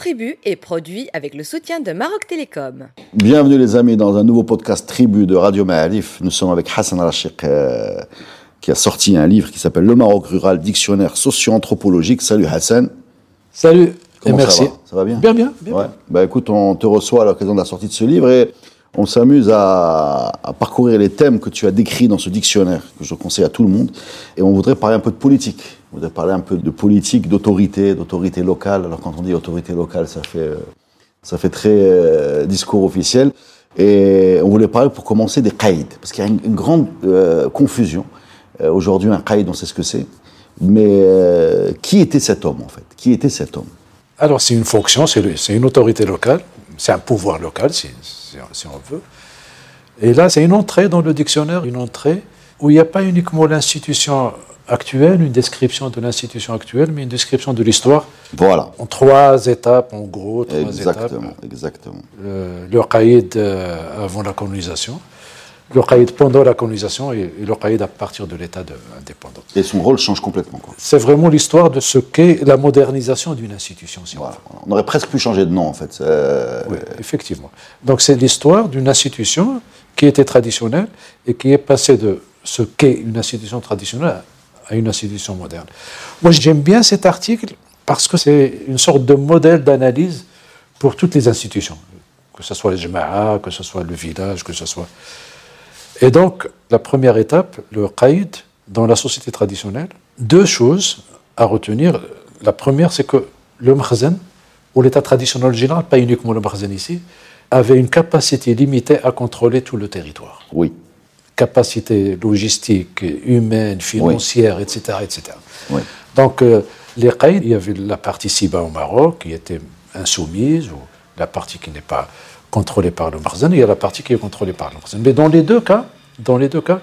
Tribu est produit avec le soutien de Maroc Télécom. Bienvenue les amis dans un nouveau podcast Tribu de Radio Ma'alif. Nous sommes avec Hassan Rachik euh, qui a sorti un livre qui s'appelle Le Maroc rural, dictionnaire socio-anthropologique. Salut Hassan. Salut Comment et merci. Ça va, ça va bien? Bien, bien. bien, Ouais. bien. Bah écoute, on te reçoit à l'occasion de la sortie de ce livre et on s'amuse à, à parcourir les thèmes que tu as décrits dans ce dictionnaire que je conseille à tout le monde. Et on voudrait parler un peu de politique. On voudrait parler un peu de politique, d'autorité, d'autorité locale. Alors quand on dit autorité locale, ça fait, euh, ça fait très euh, discours officiel. Et on voulait parler pour commencer des qaïds. Parce qu'il y a une, grande euh, confusion. Aujourd'hui, un qaïd, on sait ce que c'est. Mais qui était cet homme en fait? Qui était cet homme? Alors, c'est une fonction, c'est une autorité locale, c'est un pouvoir local, si- si on veut. Et là, c'est une entrée dans le dictionnaire, une entrée où il n'y a pas uniquement l'institution actuelle, une description de l'institution actuelle, mais une description de l'histoire Voilà. en trois étapes, en gros, trois Exactement, étapes. exactement. Le, le qaïd euh, avant la colonisation, le qaïd pendant la colonisation et, et le qaïd à partir de l'état indépendant. Et son rôle change complètement. C'est vraiment l'histoire de ce qu'est la modernisation d'une institution, si on Voilà. veut. On aurait presque pu changer de nom, en fait. Euh, Oui, effectivement. Donc c'est l'histoire d'une institution qui était traditionnelle et qui est passée de ce qu'est une institution traditionnelle à une institution moderne. Moi j'aime bien cet article parce que c'est une sorte de modèle d'analyse pour toutes les institutions, que ce soit les jama'a, que ce soit le village, que ce soit... Et donc la première étape, le qaïd dans la société traditionnelle, deux choses à retenir. La première c'est que le makhzen, ou l'État traditionnel général, pas uniquement le Makhzen ici, avait une capacité limitée à contrôler tout le territoire. Oui, Capacité logistique, humaine, financière, etc., etc. oui. Donc, euh, les Qaïd, il y avait la partie Siba au Maroc qui était insoumise, ou la partie qui n'est pas contrôlée par le et il y a la partie qui est contrôlée par le Makhzen. Mais dans les deux cas, dans les deux cas,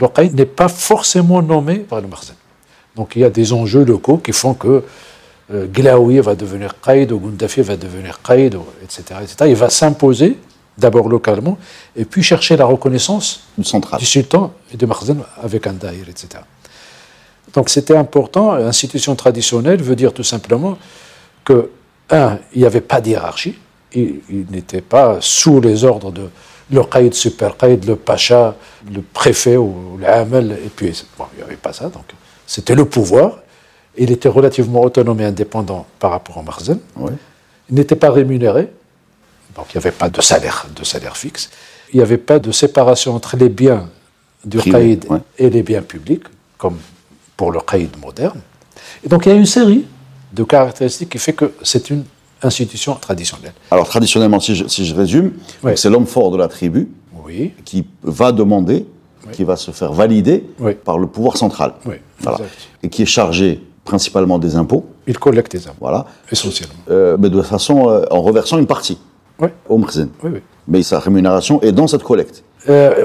le Qaïd n'est pas forcément nommé par le Makhzen. Donc, il y a des enjeux locaux qui font que euh, Glaoui va devenir Qaïd, ou Gundafi va devenir Qaïd, etc., etc. Il va s'imposer, d'abord localement, et puis chercher la reconnaissance centrale. du sultan et de Makhzen avec un daïr, etc. Donc c'était important. Institution traditionnelle veut dire tout simplement que, un, il n'y avait pas d'hierarchie, il, il n'était pas sous les ordres de le qaïd, super qaïd, le pacha, le préfet ou l'amel, et puis bon, il n'y avait pas ça, donc c'était le pouvoir. Il était relativement autonome et indépendant par rapport au Makhzen. Oui. Il n'était pas rémunéré, donc il n'y avait pas de salaire, de salaire fixe. Il n'y avait pas de séparation entre les biens du Privé, qaïd ouais. et les biens publics, comme pour le qaïd moderne. Et donc il y a une série de caractéristiques qui fait que c'est une institution traditionnelle. Alors, traditionnellement, si je, si je résume, Ouais. c'est l'homme fort de la tribu Oui, qui va demander, qui va se faire valider Oui. par le pouvoir central. Voilà. Et qui est chargé principalement des impôts. Il collecte des impôts, Voilà. essentiellement. Euh, mais de façon, euh, en reversant une partie Oui, au Mkhzen. oui, oui. Mais sa rémunération est dans cette collecte. Euh,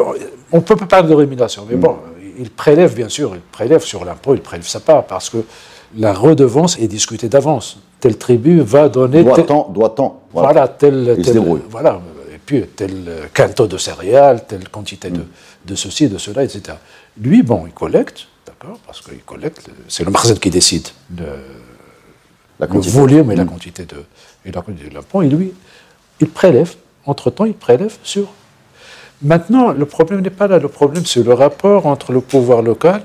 on ne peut pas parler de rémunération, mais bon, il prélève bien sûr, il prélève sur l'impôt, il prélève sa part, parce que la redevance est discutée d'avance. Telle tribu va donner... tel- Doit-on, doit-on. Voilà, tel, Il se tel- débrouille. voilà, et puis tel euh, quinto de céréales, telle quantité de, de ceci, de cela, etc. Lui, bon, il collecte, d'accord, parce qu'il collecte, c'est le Makhzen qui décide le, La le volume et la quantité de, et la quantité de l'impôt, et lui, il prélève, entre-temps, il prélève sur. Maintenant, le problème n'est pas là, le problème c'est le rapport entre le pouvoir local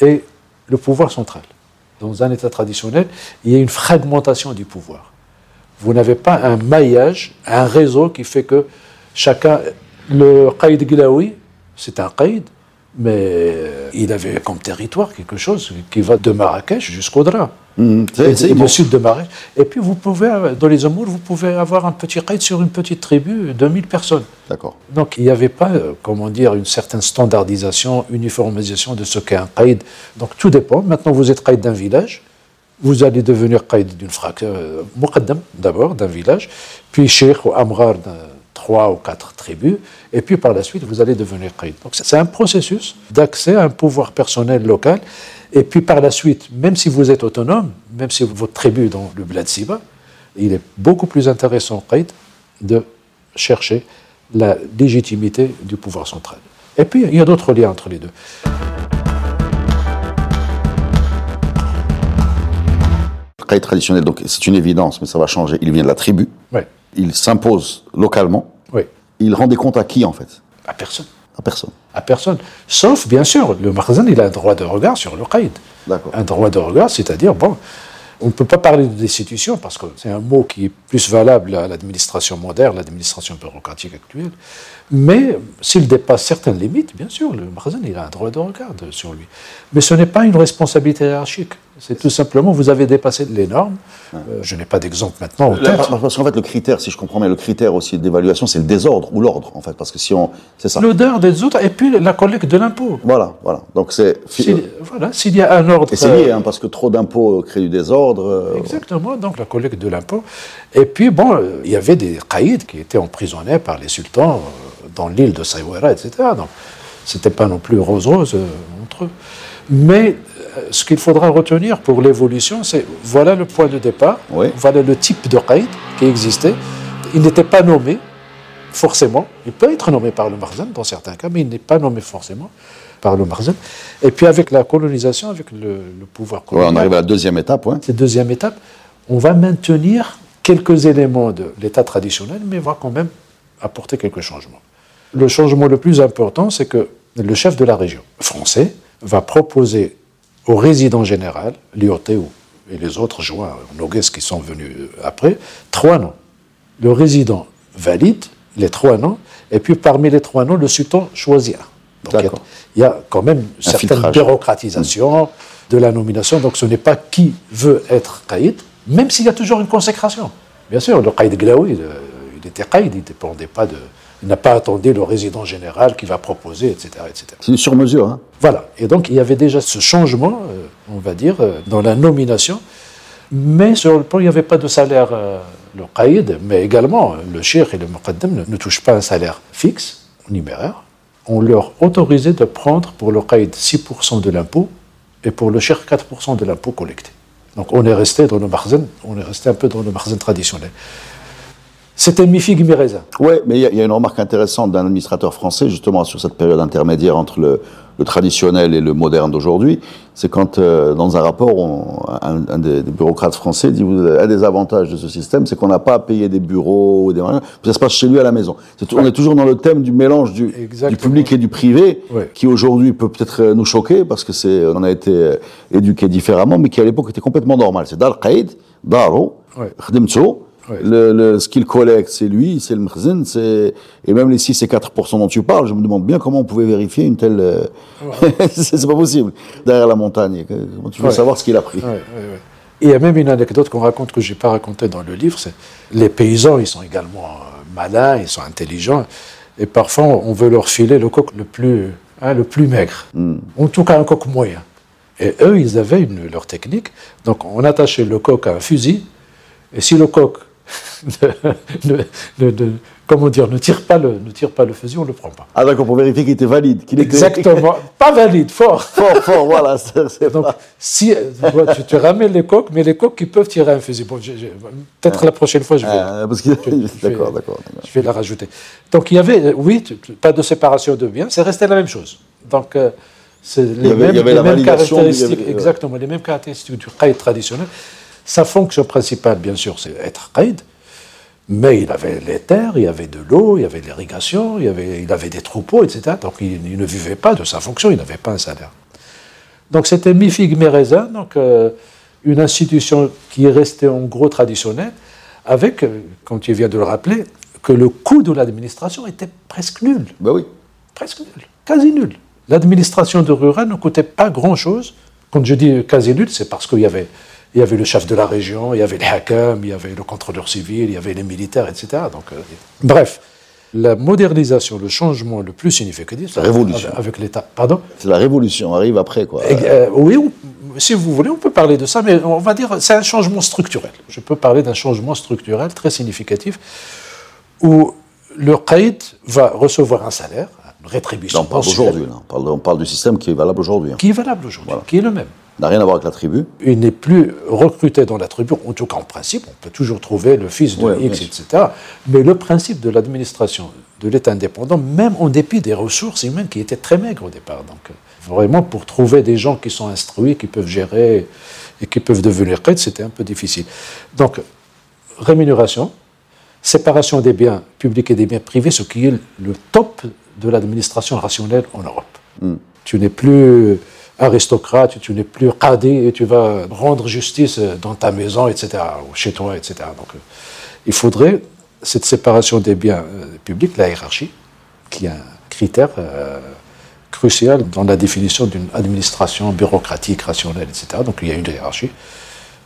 et le pouvoir central. Dans un État traditionnel, il y a une fragmentation du pouvoir. Vous n'avez pas un maillage, un réseau qui fait que chacun. Le Qaïd Gilaoui, c'est un Qaïd, mais il avait comme territoire quelque chose qui va de Marrakech jusqu'au Dra. Mhm. Et, le sud de Marrakech. Et puis vous pouvez, dans les Amours, vous pouvez avoir un petit Qaïd sur une petite tribu de 1000 personnes. D'accord. Donc il n'y avait pas, euh, comment dire, une certaine standardisation, uniformisation de ce qu'est un qaïd. Donc tout dépend. Maintenant vous êtes qaïd d'un village, vous allez devenir qaïd d'une fraction, euh, muqaddam d'abord d'un village, puis cheikh ou amrar d'un trois ou quatre tribus, et puis par la suite vous allez devenir qaïd. Donc c'est un processus d'accès à un pouvoir personnel local, et puis par la suite, même si vous êtes autonome, même si votre tribu est dans le bled Siba, il est beaucoup plus intéressant qaïd de chercher la légitimité du pouvoir central. Et puis, il y a d'autres liens entre les deux. caïd traditionnel, donc c'est une évidence, mais ça va changer. Il vient de la tribu. Oui. Il s'impose localement. Oui. Il rend des comptes à qui, en fait? À personne. À personne. À personne. Sauf, bien sûr, le Makhzen, il a un droit de regard sur le. D'accord. Un droit de regard, c'est-à-dire, bon, on ne peut pas parler de destitution parce que c'est un mot qui est plus valable à l'administration moderne, l'administration bureaucratique actuelle. Mais s'il dépasse certaines limites, bien sûr, le Makhzen, il a un droit de regard sur lui. Mais ce n'est pas une responsabilité hiérarchique. C'est tout simplement, vous avez dépassé les normes. Euh, je n'ai pas d'exemple maintenant en La- tête. Parce qu'en fait, le critère, si je comprends bien, le critère aussi d'évaluation, c'est le désordre ou l'ordre, en fait. Parce que si on. C'est ça. L'odeur des autres et puis la collecte de l'impôt. Voilà, voilà. Donc c'est. Voilà, s'il y a un ordre. Et c'est lié, hein, parce que trop d'impôts crée du désordre. euh, Exactement, donc la collecte de l'impôt. Et puis, bon, euh, il y avait des caïds qui étaient emprisonnés par les sultans euh, dans l'île de Saïwara, etc. Donc, c'était pas non plus rose-rose euh, entre eux. Mais euh, ce qu'il faudra retenir pour l'évolution, c'est voilà le point de départ, Oui. voilà le type de caïd qui existait. Il n'était pas nommé, forcément. Il peut être nommé par le Marzen dans certains cas, mais il n'est pas nommé forcément par le Marzen. Et puis, avec la colonisation, avec le, le pouvoir ouais, on colonial, arrive à la deuxième étape, ouais. cette deuxième étape, on va maintenir quelques éléments de l'état traditionnel, mais va quand même apporter quelques changements. Le changement le plus important, c'est que le chef de la région français va proposer au résident général, l'IOT ou- et les autres joints, Nogues qui sont venus après, trois noms. Le résident valide les trois noms, et puis parmi les trois noms, le sultan choisit un. Donc il y a- quand même une certaine filtrage. bureaucratisation de la nomination. Donc ce n'est pas qui veut être caïd, même s'il y a toujours une consécration. Bien sûr, le caïd Glaoui, il, était caïd, il dépendait pas de. Il n'a pas attendu le résident général qui va proposer, etc. etc. C'est une sur-mesure, hein. Voilà. Et donc, il y avait déjà ce changement, euh, on va dire, euh, dans la nomination. Mais sur le plan, il n'y avait pas de salaire, euh, le qaïd, mais également, le shir et le muqaddam ne, ne touchent pas un salaire fixe, numéraire. On leur autorisait de prendre pour le qaïd 6% de l'impôt et pour le shir 4% de l'impôt collecté. Donc, on est resté dans le marzen, on est resté un peu dans le marzen traditionnel. C'était mi-figue, mi-raisin. Oui, mais il y, a- il y a une remarque intéressante d'un administrateur français, justement, sur cette période intermédiaire entre le, le traditionnel et le moderne d'aujourd'hui. C'est quand, euh, dans un rapport, on- un, un des, des bureaucrates français dit vous- un des avantages de ce système, c'est qu'on n'a pas à payer des bureaux ou des ça se passe chez lui à la maison. On est toujours dans le thème du mélange du, public et du privé, Ouais. qui aujourd'hui peut peut-être nous choquer parce que c'est, on a été euh, éduqué différemment, mais qui à l'époque était complètement normal. C'est Dar Qaïd, Daro, Ouais. Ouais. le, le- ce qu'il collecte, c'est lui, c'est le mkhzen, c'est et même les 6 et 4 dont tu parles, je me demande bien comment on pouvait vérifier une telle. euh, c'est pas possible. Derrière la montagne, comment tu veux Ouais. savoir ce qu'il a pris? Il y a même une anecdote qu'on raconte que je n'ai pas racontée dans le livre, c'est les paysans, ils sont également euh, malins, ils sont intelligents, et parfois on veut leur filer le coq le plus, hein, le plus maigre, en tout cas un coq moyen. Et eux, ils avaient une, leur technique, donc on attachait le coq à un fusil, et si le coq ne, ne- ne- comment dire, ne tire pas le, ne tire pas le fusil, on ne le prend pas. Ah d'accord, pour vérifier qu'il était valide, qu'il était Exactement, pas valide, fort. fort, fort, voilà. c'est- Donc, pas- si tu, tu, ramènes les coqs, mais les coqs qui peuvent tirer un fusil. Bon, j'ai- j'ai- peut-être la prochaine fois, je vais, Ah, parce je vais- d'accord, d'accord. d'accord. je vais la rajouter. Donc, il y avait, oui, pas de séparation de biens, c'est resté la même chose. Donc, euh, c'est les avait- mêmes, les caractéristiques, avait- exactement, les mêmes caractéristiques du qaïd traditionnel. Sa fonction principale, bien sûr, c'est être qaïd, mais il avait les terres, il y avait de l'eau, il y avait l'irrigation, il, y avait, il avait des troupeaux, etc. Donc, il, il ne vivait pas de sa fonction, il n'avait pas un salaire. Donc c'était mi-figue, mi-raisin, donc euh, une institution qui est restée en gros traditionnelle, avec, euh, comme tu viens de le rappeler, que le coût de l'administration était presque nul, Ben oui. presque nul, quasi nul. L'administration de rural ne coûtait pas grand-chose. Quand je dis quasi nul, c'est parce qu'il y avait, il y avait le chef de la région, il y avait les hakams, il y avait le contrôleur civil, il y avait les militaires, etc. Donc, euh, bref, la modernisation, le changement le plus significatif, La révolution. avec, l'État. Pardon? C'est la révolution, arrive après, quoi. et, euh, oui, on- si vous voulez, on peut parler de ça, mais on va dire c'est un changement structurel. Je peux parler d'un changement structurel très significatif où le qaïd va recevoir un salaire, une rétribution on parle là. On parle, on parle du système qui est valable aujourd'hui. hein. qui est valable aujourd'hui, Voilà. qui est le même. N'a rien à voir avec la tribu. Il n'est plus recruté dans la tribu, en tout cas en principe, on peut toujours trouver le fils de Ouais, X, etc. Mais le principe de l'administration de l'État indépendant, même en dépit des ressources humaines qui étaient très maigres au départ, donc vraiment pour trouver des gens qui sont instruits, qui peuvent gérer, et qui peuvent devenir qaid, c'était un peu difficile. Donc, rémunération, séparation des biens publics et des biens privés, ce qui est le top de l'administration rationnelle en Europe. Hmm. Tu n'es plus aristocrate, tu n'es plus qadi et tu vas rendre justice dans ta maison, etc., ou chez toi, etc. Donc, euh, il faudrait cette séparation des biens euh, publics, la hiérarchie, qui est un critère euh, crucial dans la définition d'une administration bureaucratique, rationnelle, etc. Donc il y a une hiérarchie.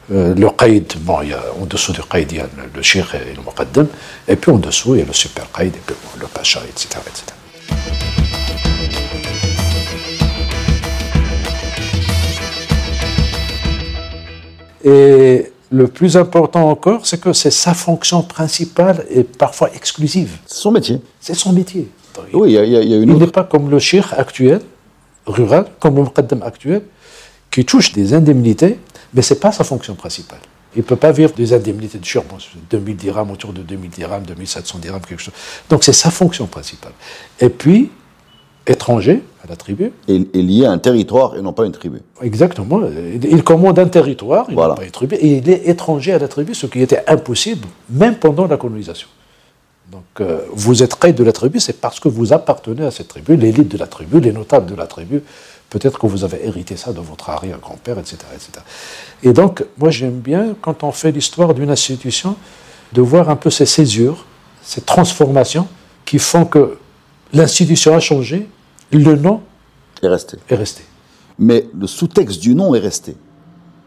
le qaïd, bon, il y a, en dessous du qaïd, il y a le, shir et le muqaddam, et puis en dessous, il y a le super qaïd, et puis le pacha, etc. etc. Et le plus important encore, c'est que c'est sa fonction principale et parfois exclusive. C'est son métier. C'est son métier. Oui, il y, a- il y une Il autre. n'est pas comme le shir actuel, rural, comme le muqaddam actuel, qui touche des indemnités, mais ce n'est pas sa fonction principale. Il ne peut pas vivre des indemnités de shir, bon, c'est 2000 dirhams, autour de 2000 dirhams, 2700 dirhams, quelque chose. Donc c'est sa fonction principale. Et puis, étranger à la tribu, est lié à un territoire et non pas une tribu. Exactement. Il commande un territoire, il Voilà. pas une tribu, et il est étranger à la tribu, ce qui était impossible, même pendant la colonisation. Donc, euh, vous êtes raid de la tribu, c'est parce que vous appartenez à cette tribu, l'élite de la tribu, les notables de la tribu. Peut-être que vous avez hérité ça de votre arrière-grand-père, etc., etc. Et donc, moi, j'aime bien, quand on fait l'histoire d'une institution, de voir un peu ces césures, ces transformations qui font que l'institution a changé, le nom Est resté. est resté. Mais le sous-texte du nom est resté.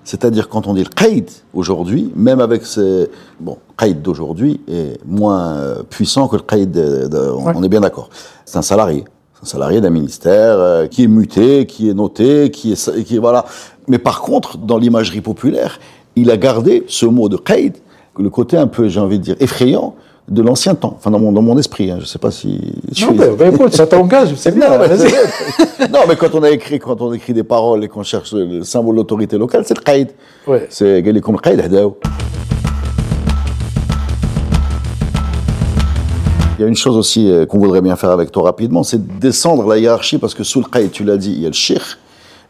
C'est-à-dire quand on dit le qaïd aujourd'hui, même avec ces... Bon, qaïd d'aujourd'hui est moins euh, puissant que le qaïd, de- on, Ouais. on est bien d'accord. C'est un salarié. C'est un salarié d'un ministère euh, qui est muté, qui est noté, qui est... Qui, voilà. Mais par contre, dans l'imagerie populaire, il a gardé ce mot de qaïd, le côté un peu, j'ai envie de dire, effrayant de l'ancien temps, enfin dans mon, dans mon esprit, hein. je ne sais pas si... Je non, mais, ça t'engage, c'est bien. Non, mais, quand on a écrit, quand on écrit des paroles et qu'on cherche le symbole d'autorité locale, c'est le qaïd. Ouais. C'est Galikum qaïd hadaou. Il y a une chose aussi euh, qu'on voudrait bien faire avec toi rapidement, c'est descendre la hiérarchie, parce que sous le qaïd, tu l'as dit, il y a le shir,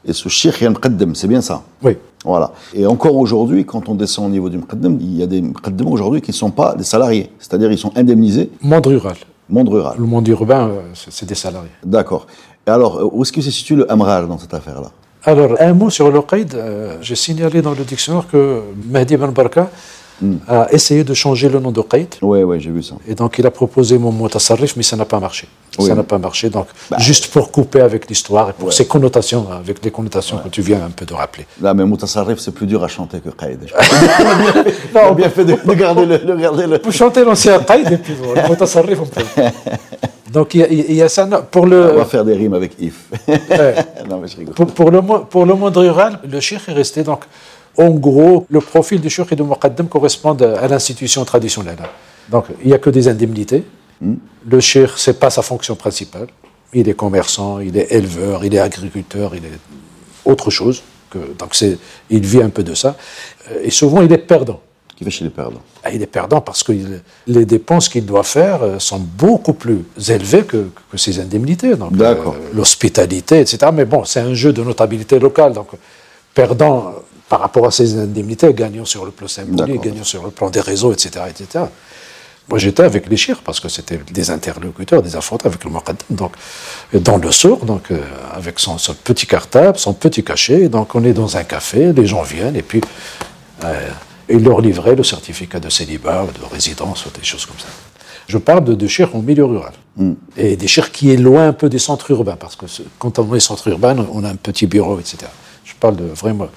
et sous le shir, il y a le qaddam, c'est bien ça? Oui. Voilà. Et encore aujourd'hui, quand on descend au niveau du muqaddam, il y a des muqaddams aujourd'hui qui ne sont pas des salariés, c'est-à-dire ils sont indemnisés, Monde rural. monde rural. Le monde urbain, euh, c'est des salariés. D'accord. Et alors, euh, où est-ce que se situe le amrar dans cette affaire-là? Alors, un mot sur le qaïd. euh, J'ai signalé dans le dictionnaire que Mahdi Ben Barka a essayé de changer le nom de qaïd. Oui, oui, j'ai vu ça. Et donc, il a proposé mon mot tasarrif, mais ça n'a pas marché. Oui. Ça n'a pas marché. Donc, juste pour couper avec l'histoire et pour Ouais. ses connotations, avec les connotations que tu viens un peu de rappeler. Là, mais Moutasarrif, c'est plus dur à chanter que Qaïd. on a bien fait de, de garder le. De garder le... Peut chanter l'ancien qaïd et puis tasarrif, on peut. Donc, il y a- il y, a ça. non, Pour le. On va faire des rimes avec if. Ouais. non, mais je rigole. Pour, pour le, pour le monde rural, le cheikh est resté donc. En gros, le profil du cheikh et du muqaddam correspond à l'institution traditionnelle. Donc, il n'y a que des indemnités. Le cheikh, ce n'est pas sa fonction principale. Il est commerçant, il est éleveur, il est agriculteur, il est autre chose. Que, donc, il vit un peu de ça. Euh, Et souvent, il est perdant. Qui fait chez les perdants. Ah, Il est perdant parce que il- les dépenses qu'il doit faire euh, sont beaucoup plus élevées que, que ses indemnités. Donc, euh, l'hospitalité, etc. Mais bon, c'est un jeu de notabilité locale. Donc, perdant par rapport à ses indemnités, gagnant sur le plan symbolique, gagnant sur le plan des réseaux, etc. etc. Moi, j'étais avec les chirs parce que c'était des interlocuteurs, des affrontés avec le Muqaddam. Donc, dans le sourd, donc, euh, avec son, son petit cartable, son petit cachet. Donc, on est dans un café, les gens viennent et puis euh, il leur livrait le certificat de célibat, de résidence, ou des choses comme ça. Je parle de, de chirs en milieu rural. Et des chirs qui est loin un peu des centres urbains, parce que quand on est centre urbain, on a un petit bureau, etc. Je parle de vraiment.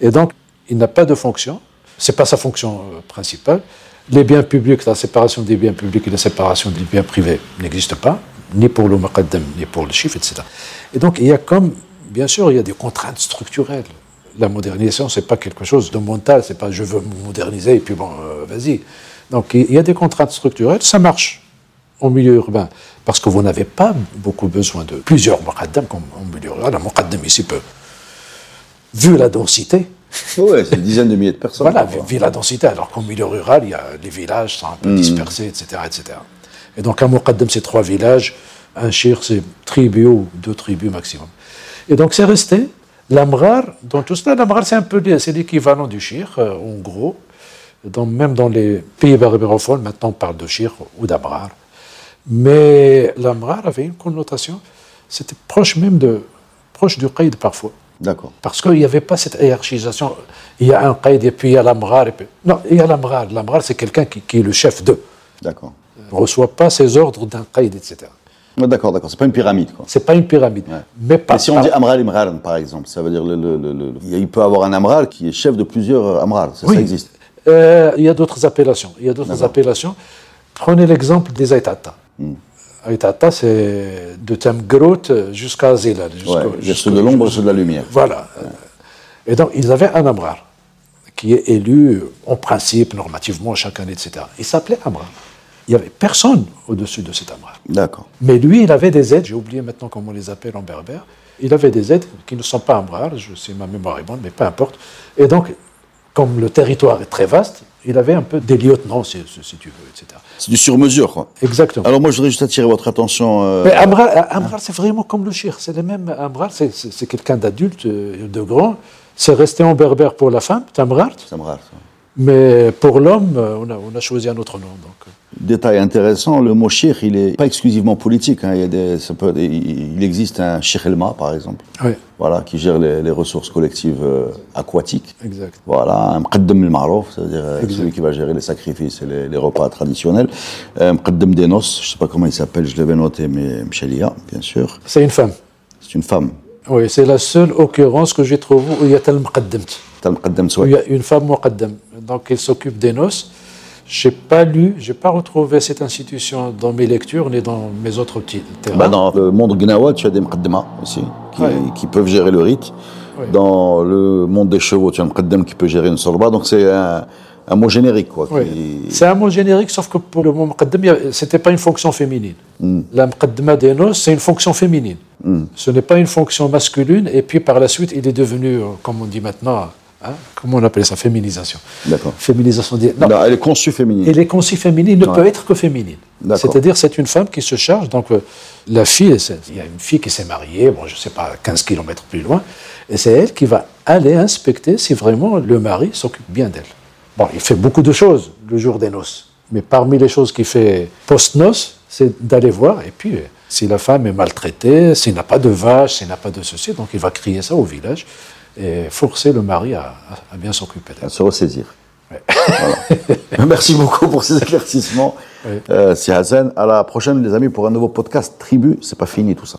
Et donc, il n'a pas de fonction. C'est pas sa fonction euh, principale. Les biens publics, la séparation des biens publics et la séparation des biens privés n'existent pas, ni pour le muqaddam, ni pour le chiffre, etc. Et donc, il y a comme, bien sûr, il y a des contraintes structurelles. La modernisation, c'est pas quelque chose de mental, c'est pas je veux me moderniser et puis bon, euh, vas-y. Donc, il y a des contraintes structurelles, ça marche en milieu urbain, parce que vous n'avez pas beaucoup besoin de plusieurs muqaddam comme en milieu rural. Un muqaddam ici peut, vu la densité, Ouais, c'est une dizaine de milliers de personnes. voilà, vu la densité, alors qu'en milieu rural, il y a, les villages sont un peu dispersés, etc., etc. Et donc, un muqaddam, c'est trois villages, un shir, c'est tribu ou deux tribus maximum. Et donc, c'est resté L'amrar, dans tout cela, l'amrar, c'est un peu c'est l'équivalent du shir, euh, en gros. même dans les pays berbérophones, maintenant on parle de shir ou d'amrar. Mais l'amrar avait une connotation, c'était proche même de, proche du qaïd parfois. D'accord. Parce qu'il n'y avait pas cette hiérarchisation. Il y a un qaïd et puis il y a l'amrar. Non, il y a l'amrar. L'amrar, c'est quelqu'un qui, qui, est le chef d'eux. D'accord. Il ne reçoit pas ses ordres d'un qaïd, etc. D'accord, d'accord. C'est pas une pyramide, quoi. C'est pas une pyramide. Mais, pas, si on dit Amral Imran, par exemple, ça veut dire le, le, il peut avoir un Amral qui est chef de plusieurs Amral. Ça, existe. Euh, il y a d'autres appellations. Il y a d'autres appellations. Prenez l'exemple des Aïtata. Hmm. Aïtata, c'est de Temgrot jusqu'à Zilal. Ouais, ceux de l'ombre, de la lumière. Voilà. Et donc, ils avaient un Amral qui est élu en principe, normativement, chaque année, etc. Il s'appelait Amral. Il n'y avait personne au-dessus de cet Amral. D'accord. Mais lui, il avait des aides, j'ai oublié maintenant comment on les appelle en berbère, il avait des aides qui ne sont pas Amral, je sais ma mémoire est bonne, mais peu importe. Et donc, comme le territoire est très vaste, il avait un peu des lieutenants, si, tu veux, etc. C'est du sur-mesure, quoi. Exactement. Alors moi, je voudrais juste attirer votre attention. Euh, mais Amral, Amral c'est vraiment comme le shir, c'est le même Amral, c'est quelqu'un d'adulte, euh, de grand. C'est resté en berbère pour la femme, Tamrar. Tamrar. Mais pour l'homme, euh, on a, on a, choisi un autre nom. Donc. Détail intéressant, le mot shir, il n'est pas exclusivement politique. Hein. Il, y a des, peut, il, existe un shirelma, par exemple, oui. voilà, qui gère les, les ressources collectives euh, aquatiques. Exact. Voilà, un mqaddam al c'est-à-dire euh, celui qui va gérer les sacrifices et les, les repas traditionnels. Un mqaddam des noces, je ne sais pas comment il s'appelle, je l'avais noté, mais Mchelia, bien sûr. C'est une femme. C'est une femme. Oui, c'est la seule occurrence que j'ai trouvée où il y a tel mqaddamt. Il y a une femme muqaddam. Donc elle s'occupe des noces. Je n'ai pas lu, je n'ai pas retrouvé cette institution dans mes lectures ni dans mes autres terrains. Bah dans le monde gnawa, tu as des muqaddama aussi, qui, peuvent gérer le rite. Dans le monde des chevaux, tu as un muqaddam qui peut gérer une sorba. Donc c'est un, mot générique. quoi. C'est un mot générique, sauf que pour le mot muqaddam, ce n'était pas une fonction féminine. Hmm. La muqaddama des noces, c'est une fonction féminine. Hmm. Ce n'est pas une fonction masculine. Et puis par la suite, il est devenu, euh, comme on dit maintenant, Hein? comment on appelle ça Féminisation? D'accord. Féminisation. Non, elle est conçue féminine. Elle est conçue féminine, ne peut être que féminine. C'est-à-dire, c'est une femme qui se charge. Donc, euh, la fille, il y a une fille qui s'est mariée, bon, je ne sais pas, 15 km plus loin, et c'est elle qui va aller inspecter si vraiment le mari s'occupe bien d'elle. Bon, il fait beaucoup de choses le jour des noces, mais parmi les choses qu'il fait post-noces, c'est d'aller voir, et puis, euh, si la femme est maltraitée, s'il n'a pas de vache, s'il n'a pas de ceci, donc il va crier ça au village et forcer le mari à, bien s'occuper d'elle. À se ressaisir. Merci beaucoup pour ces éclaircissements. Euh, c'est Hazen. À la prochaine, les amis, pour un nouveau podcast Tribu. C'est pas fini tout ça.